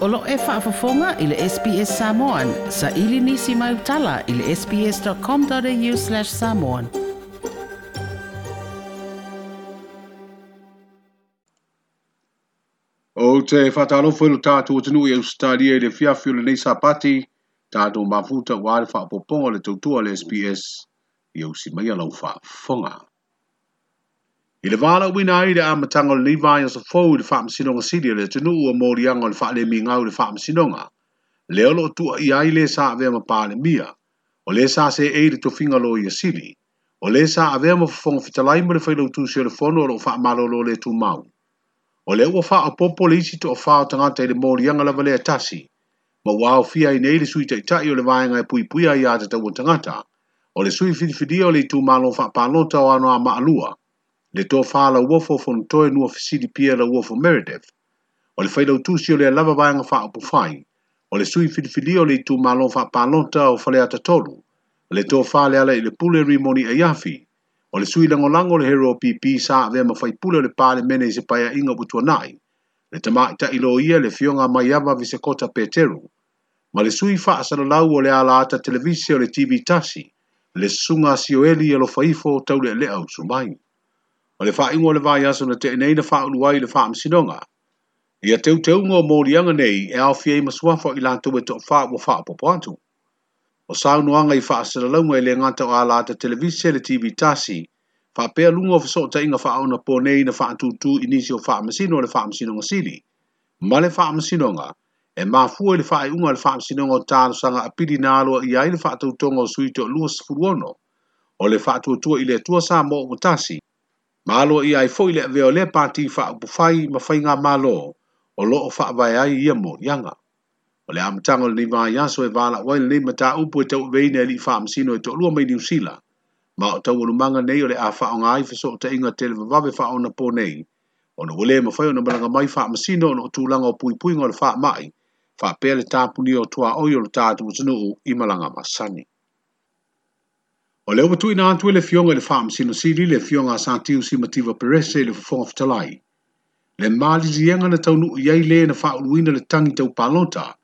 Olo e whaafafonga i le SPS Samoan. Sa ili nisi mai utala i le sps.com.au slash samoan. O te whataro fwilu tātou o tenu i e Australia i le fiafio le neisa pati, tātou mafuta wāre whaapoponga le tautua le SPS. Iau si mai alau whaafonga. Iau si mai alau whaafonga. I le vāla ui nā i le āmatanga le nivāi asa fōu le whaam sinonga siri le tenu ua mōri anga le whaale minga u le whaam sinonga. Le olo tua i ai le sā avea ma pāle mia, o le sā se eiri to finga lo i a siri, o le sā avea ma fōnga fitalai ma le whaila utu si le fono o wha malo lo le tū mau. O le ua wha a popo le isi to a wha o tangata i le mōri anga lava le atasi, ma ua au fia i nei le sui tai tai o le vāenga e pui pui a i ātata ua tangata, o le sui fidi fidi o le tū malo wha pālota o anoa maalua, ma le to fala wofo fon toy no of CDP la wofo Meredith o le failo tu sio le lava vai nga fa opu fai o le sui filfili o le tu malo fa palonta o fale ata tolu o le to fale ala i le pule rimoni a e yafi o le sui lango lango le hero PP sa ave ma fai pule le pale mene i se paya inga butua nai le tama ita ilo ia le fionga mai ava vise kota peteru ma le sui fa asana lau o le ala ata televisi o le TV tasi le sunga sioeli e lo faifo tau le leo sumaini o le faʻiga o le vaiaso na teʻenei na faaulu ai i le faamasinoga ia teuteuga o moliaga nei e aofia i masuafa i latou e toʻafā ua faapoopo atu o saunoaga i faasalalauga i le gata o a lata televisi le tv tasi faapealuga o fesoʻataʻiga faaona ponei na faatūtū i nisi o faamasino o le faamasinoga sili ma le faamasinoga e mafua i le faaiʻuga a le faamasinoga o talosaga sanga na aloa ia i le faatautoga o suite o lua sfulu ono o le faatuatua i le atua sa mo o tasi Malo i ai foi le veo le pati fa upu fai ma fai ngā malo o loo fa vai ai ia mo nianga. O le amatango ni nima i aso e vala wai le lima ta upu e tau veine li fa amsino e tau lua mai niu sila. Ma o tau manga nei o le a fa o ngai fiso o inga tele vavave fa o na po nei. O na wale ma fai o na malanga mai fa amsino o na otu langa o pui ngol fa mai. Fa pele tapu ni o tua oi o le tatu o tanu i malanga masani. O leo watu ina antwe le fionga le faam sino siri le fionga sa tiu si mativa perese le fofof talai. Le maali zienga na taunu uyei le na faa uluina le tangi tau palota.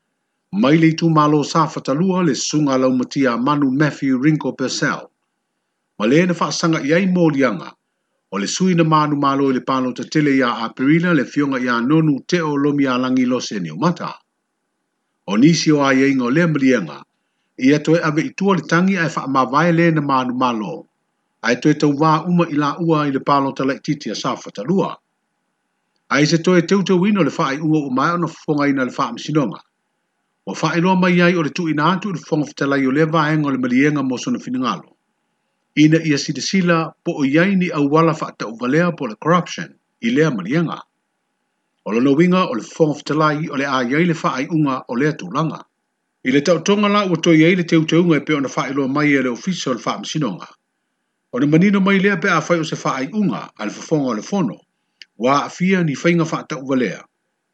Mai le itu malo sa fatalua le sunga lau matia manu Matthew Rinko Purcell. Ma le na faa sanga iei mōli anga. O le sui na manu malo le palota tele ya aperina le fionga ya nonu teo lomi alangi lose ni umata. O nisi o a iei ngo le mri anga ia toe ave i tua le tangi ai wha ma vai le na manu malo. Ai toe tau wā uma i la ua i le palo tala i titi a sāwhata lua. Ai se toe teu teu wino le wha ua o mai ono fonga ina le wha msinonga. O wha ai loa mai ai o le tu ina atu le fonga fitala i o le vaenga le malienga mo sona finingalo. Ina ia si de sila po o iai ni au wala wha ta uvalea po le corruption i lea malienga. O lono winga o le fonga fitala i o le a iai le wha ai unga o lea tūlanga. I le tau tonga la ua toi ei le teu teunga e peo na fai loa mai e le ofisa o le faa masinonga. O le manino mai lea pe a fai o se faa ai unga a le fafonga o le fono, wa a fia ni fainga faa tau valea,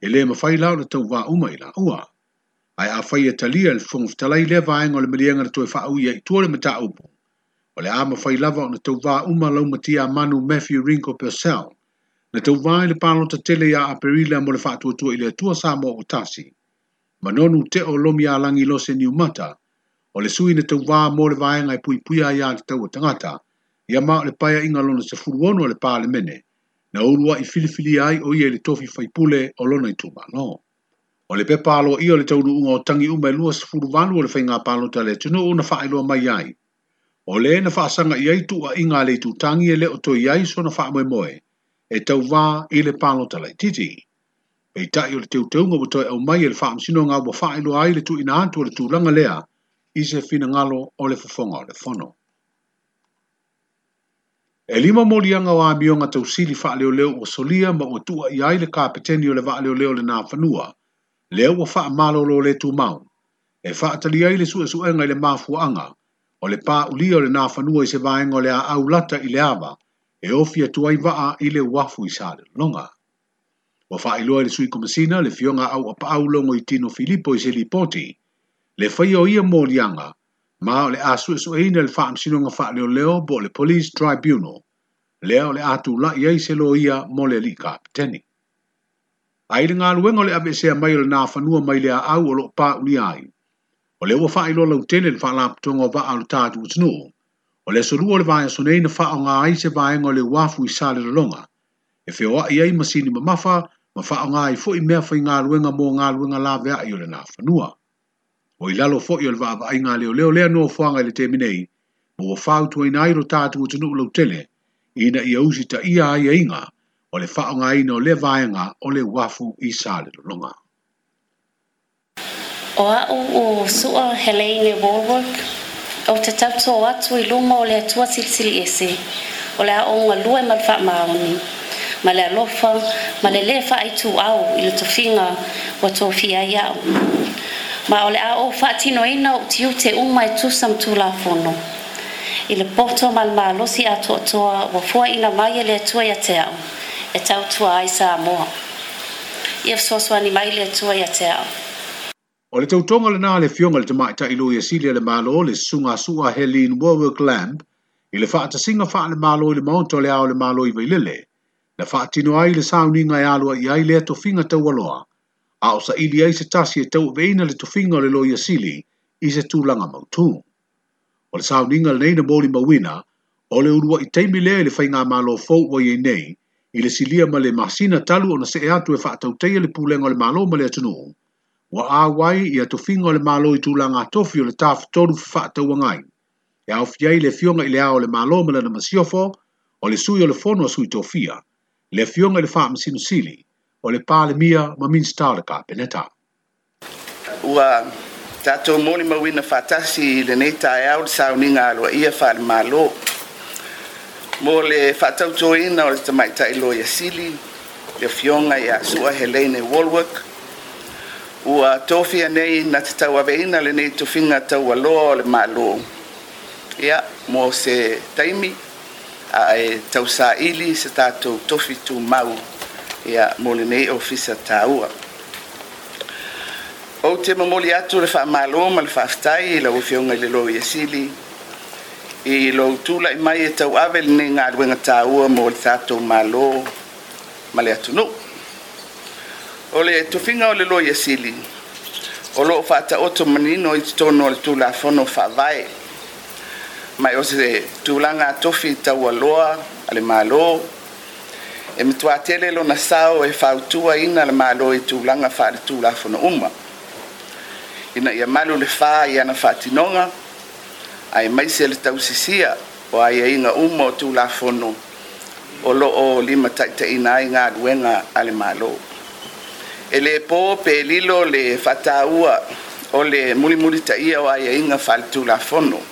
e le ma fai lao le tau wa uma i la ua. Ai a fai e talia le fonga fitalai lea vaenga o le milianga le toi faa ui e i tuore me taa upo. O le a ma fai lava o le tau wa uma lau mati a manu Matthew Rinko Purcell, le tau wa i le palo ta tele ya a perila mo le faa tuatua i le tua samo o tasi ma nonu te o lomi a langi lo se niumata, o le sui na tau waa mo le vaenga e pui pui a ia te tau o tangata, ia ma le paya inga lona se ono le pale mene, na urua i filifili ai o ia le tofi faipule o lona i tuma no. O le pepa alo ia le tauru unga o tangi uma e lua se furuvanu o le fainga palo ta le tino una faa ilua mai ai. O le na faa sanga iai tu a inga le tu tangi e le o to iai so na faa moe moe, e tau waa i le palo ta le titi. e taʻi o le teuteuga ua toe aumai e le faamasinoga ua faailoa ai le tuuina atu o le tulaga lea i se finagalo o le fofoga o le fono e lima moliaga o amioga tausili faaleoleo ua solia ma ua tuuaʻi ai le kapeteni o le vaaleoleo lenā fanua lea ua faamalolo e o le tumau e faatali ai le suʻesuʻega i le mafuaaga o le pāulia o lenā fanua i se vaega o le aʻaulata i le ava e ofi atu ai va'a i le uafu i sa lelologa Wa fa ilo ai sui komasina le fionga au a pau longo i tino Filippo i seli poti. Le fai o ia mō lianga, ma o le asu e sui le fa amsino nga fa leo leo bo le Police Tribunal. Lea o le atu la iai se lo ia mō le lika apteni. Ai le ngā luenga le ave sea mai o le nāwhanua mai le a au o lo pā uli ai. O le ua fa ilo lau tene le fa lāptuanga o va alu tātu utinu. O le suru o le vāia sunei na fa o ngā ai se vāenga o le wafu i sāle lalonga. E feo a iai masini mamafa, ma ma faa ngā i fōi mea fai ngā luenga mō ngā luenga la vea i ole nā whanua. O i lalo fōi ole vāpa ai ngā leo leo lea nō fuanga i le te minei, mō o i tuai nā iro tātu o tanu ulau tele, i na i ausi ta ia ai a e inga, o le faa ngā ina o le vāenga o le wafu i sāle lo longa. O a u o sua helei nge wōrwork, o te tapto o atu i lumo o le atua sili ese, o le a o ngā lua e malwha maoni. O ma le alofa ma le lē au i le tofiga ua tofia ai aʻu ma o le a ou faatinoina o utiu te uma e tusa ma tulafono i le poto ma le malosi a toʻatoa ua ina mai e le atua iā te aʻu e tautua ai sa moa ia fesoasoani mai le atua iā te aʻu o le tautoga lenā le fioga le fionga le mai tamaʻitaʻi loi asili a le malo le sunga susugasuga helin warwick lamb i le faatasiga faale malo i le maoto le a le malo i vailele na faatino ai le sauniga e alua i ai lea tofiga taualoa a o saʻili ai se tasi e veina le tofiga o le loia sili i se tulaga mautū o le sauniga nei na molimauina o le i taimi lea i le faigā malo fou ua iai e nei i le silia ma le masina talu se e atu e faatauteia le pulega o le malo ma le atunuu ua auai ia tofiga o le malo i tulaga atofi o le tafotolu fefaatauaga ai e au ai le fioga i le ao le malo ma lana masiofo o le sui o le fono a sui tofia le fionga le faa msinu sili o le pāle mia ma min stale ka peneta. Ua tātou moni mawina whātasi i le neta e au le sauninga alua ia whāle malo. Mo le whātautou ina o le tamaita i ia sili, le fionga i sua Helene Walwork. Ua tofia nei na te tau aveina le nei finga tau aloa o le malo. Ia, mo se taimi, ae tausaʻili se tatou tofi tumau ia mo lenei ofisa tāua ou te mamoli atu le faamālō ma le faafetai i lau afeoga i le ia sili i lou tulaʻi mai e tauave lenei galuega tāua mo le tatou mālō ma le atunuu o le tofiga o le ia sili o loo faataoto manino i totonu o le tulafono faavae mai o se tulaga atofi taualoa a le malo e matuā tele lona sao e fautuaina ina le mālō i tulaga faaletulafona uma ina ia malu le fā i ana faatinoga ae maise le tausisia o aiaiga e uma o tulafono o loo lima taʻitaʻina ai galuega a le malo e lē pō lilo le faatāua o le mulimuli taʻia o aiaiga e faaletu lafono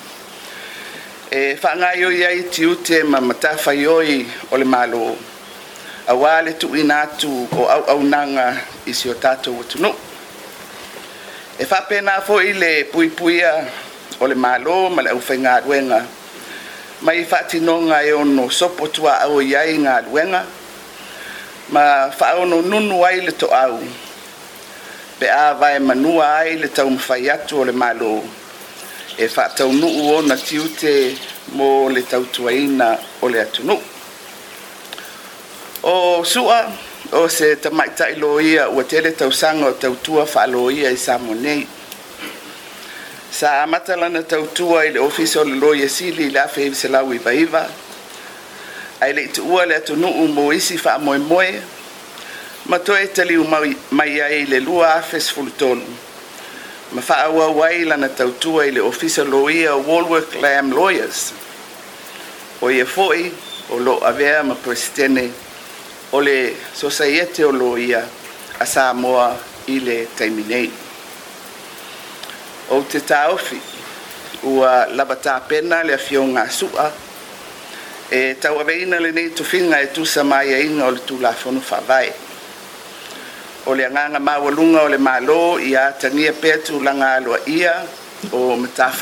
e whangai oi ai ti ute ma matawhai oi o le malo a wale tu inatu o au au nanga i si o tatou o tunu. E whapena fo i le pui puia o le malo ma le au whai ngā ruenga ma i whaatinonga e ono sopo tua au i ai ngā ruenga ma whaono nunu ai le to au pe a vai manua ai le tau mawhai atu o le malo o le malo e fa'ataunu'u ona tiute mo le tautuaina o le atunu'u o su'a o se tamaʻitaʻiloia ua tele tausaga o tautua fa'aloia i sa monei sa amata lana tautua i le ofisa o le loiesili i le afeiselau ivaiva ae le itu'ua le atunu'u mo isi fa'amoemoe ma toe taliu mai ai le lua afe ma whaaua ai lana tautua i le ofisa loia Walworth Lamb Lawyers o ia fo'i o lo avea ma presitene o le sosaiete o loia a Samoa i le taimi nei ou te taofi ua lava tapena le afioga asuʻa e tauaveina lenei tufiga e tusa maiaina o le tulafono fa'avae o le agaga maualuga o le mālō ia tagia pea tulaga aloa ia o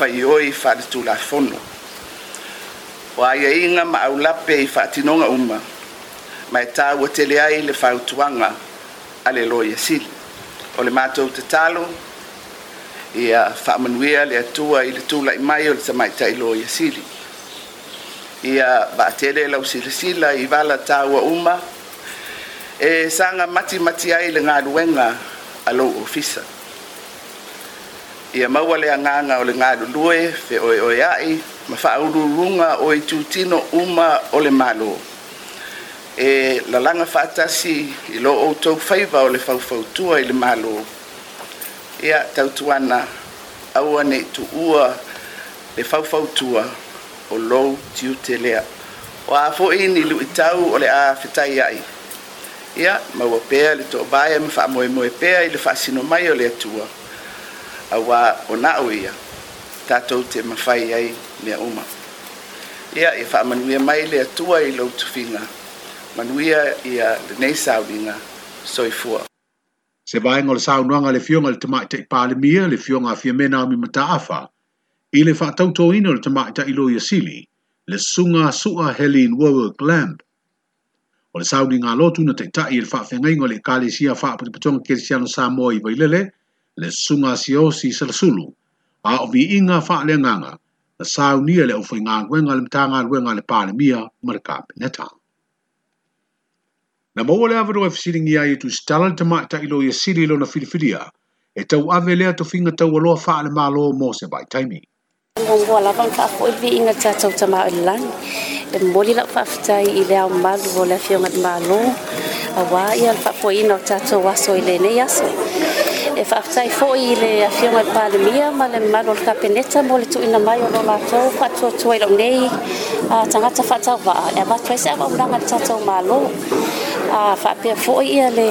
i oi faaletulafono o aiaiga ma aulape i fatinonga uma mai e tāua ai le fautuanga a le lo iasili o le matou tatalo ia faamanuia le atua i le i mai o le tamaita i lo iasili ia vaatele lausilasila i vala tāua uma e sanga mati mati ai le ngā luenga a lo ofisa. Ia maua le anganga o le ngā lulue fe oe oe ai, ma wha aururunga o i uma ole malo. E lalanga whātasi i lo o tau whaiva o le whauwhautua i le malo. Ia tautuana aua ne tu ua le whauwhautua o lo tiutelea. O a fo ini lu i tau a whetai ai. ia maua pea le toʻavae a ma faamoemoe pea i le faasino mai o le atua auā ona o ia tatou te mafai ai mea uma ia e faamanuia mai le atua i lou tufiga manuia ia lenei sauliga soifua se vaega o le saunoaga le fioga i le tamaʻitaʻi palemia le fioga afia me naomi mataafa i le faatautōina o le tamaʻitaʻi ia sili le suga helin helen warwick o le sauni lotu na taʻitaʻi i le faafegaiga o le ekalesia faapotopotoga kelesiano sa Samoa i vailele le susuga asiosi salasulu a o viiga faaleagaga na saunia le ʻaufaigaluega le matagaluega a le palemia ma le kapeneta na maua le avaloa e fesiligia ai e tusitala le tamaʻitaʻi lo ia e sili lona filifilia e ave lea tofiga taualoa faaalemālo mose se vaitaimi Ngongoa lava nga kaa koe vi inga tia tau tamaa e lani. E mori lau pa aftai i lea o malu o lea fionga di malo. A wā i al pa koe ina o tia tau waso i lene yaso. E fa aftai fo i le a fionga di pale mia ma le malo lka peneta mo le tu ina mai o lo mātou. Fa tua tua i lo nei a tangata fa tau vaa. E a mātua e se ava unanga tia tau malo. A fa apia fo i a le...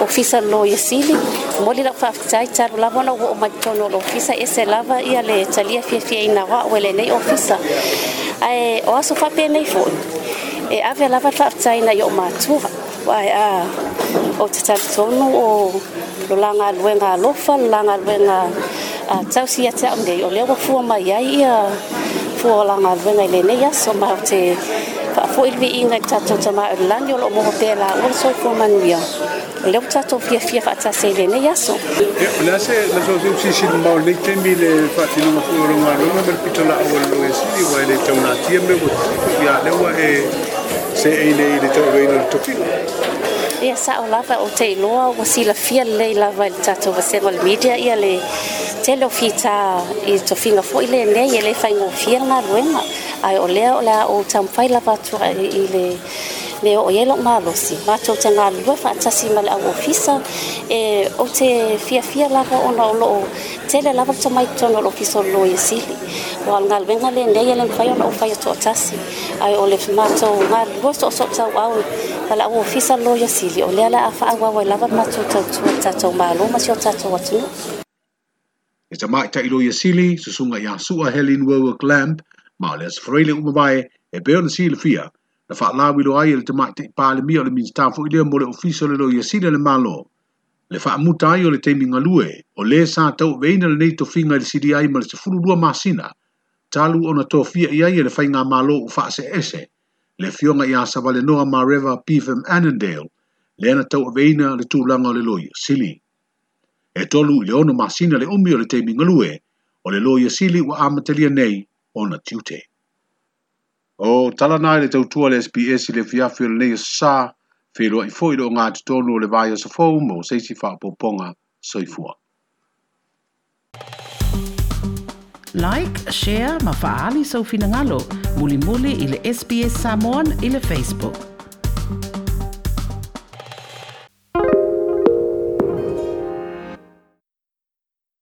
ofisa lo sili moli la fafitai taru lava na wo maitono lo ofisa ese lava ia le talia fia fia ina wa wele nei ofisa ai o aso fa nei fo e ave lava fafitai na yo matua ai a o te tonu o lo luenga alofa lo luenga a tausi ia te amnei o lewa fua mai ai ia fua langa luenga i lenei aso ma te fa'afo'i livi'iga i tatou tamā o le o lo'o moho pea la ua le soifua lewta to fia fia fata se le ne yaso eh, la se la so so si sin ma le tembi le fati no ko ro ma no me pito la o lo es i wa le tauna tie me ko ya le wa e se e le le to ve no to ia sao lava o te iloa ua silafia lelei lava i e le tatou vaseva le media ia le tele o fitā i tofiga foʻi lenei e lē faigofia le galuega ae o lea o le a ou tamafai lava atua i le me eh, o iai lo'o malosi matou tagalulue faatasi ma le au ofisa e ou te fiafia lava ona o lo'o tele lava le tamaitono o lo'o ofisa o lelou ia sili le galuega lenei le mafai ona ou fai o to'atasi o le matou galulue so'osoo'utauau ma le au ofisa lelou ia sili o lea la a fa'auau ai lava le matou tautua le tatou malo ma si o tatou atunuu e tamaʻitaʻilo ia sili susuga iā suʻa helen wewak lamp ma o le asafaraile uma e pea ona silafia na fa la wilo ai le tama te pa le mio le min sta fo ile mo le ofiso le loia yasile le malo le fa muta ai le te minga lue o le sa tau veina le nei to finga le sidi ai mo le fulu lua masina talu ona to fia ia ia e le fai nga malo u fa se ese le fionga ia sa vale noa ma reva pivem anandale le ana tau veina le tu langa le lo yasili e tolu le ono masina le umio le te minga lue o le lo yasili wa amatelia nei ona tiutei. o talana i le tautua le sps i le fiafi o lenei o sasā i foʻi loo gatotonu o le vaia mo seisi faapoopoga soifua like share ma faaali soufinagalo mulimuli i le sps samon i le facebook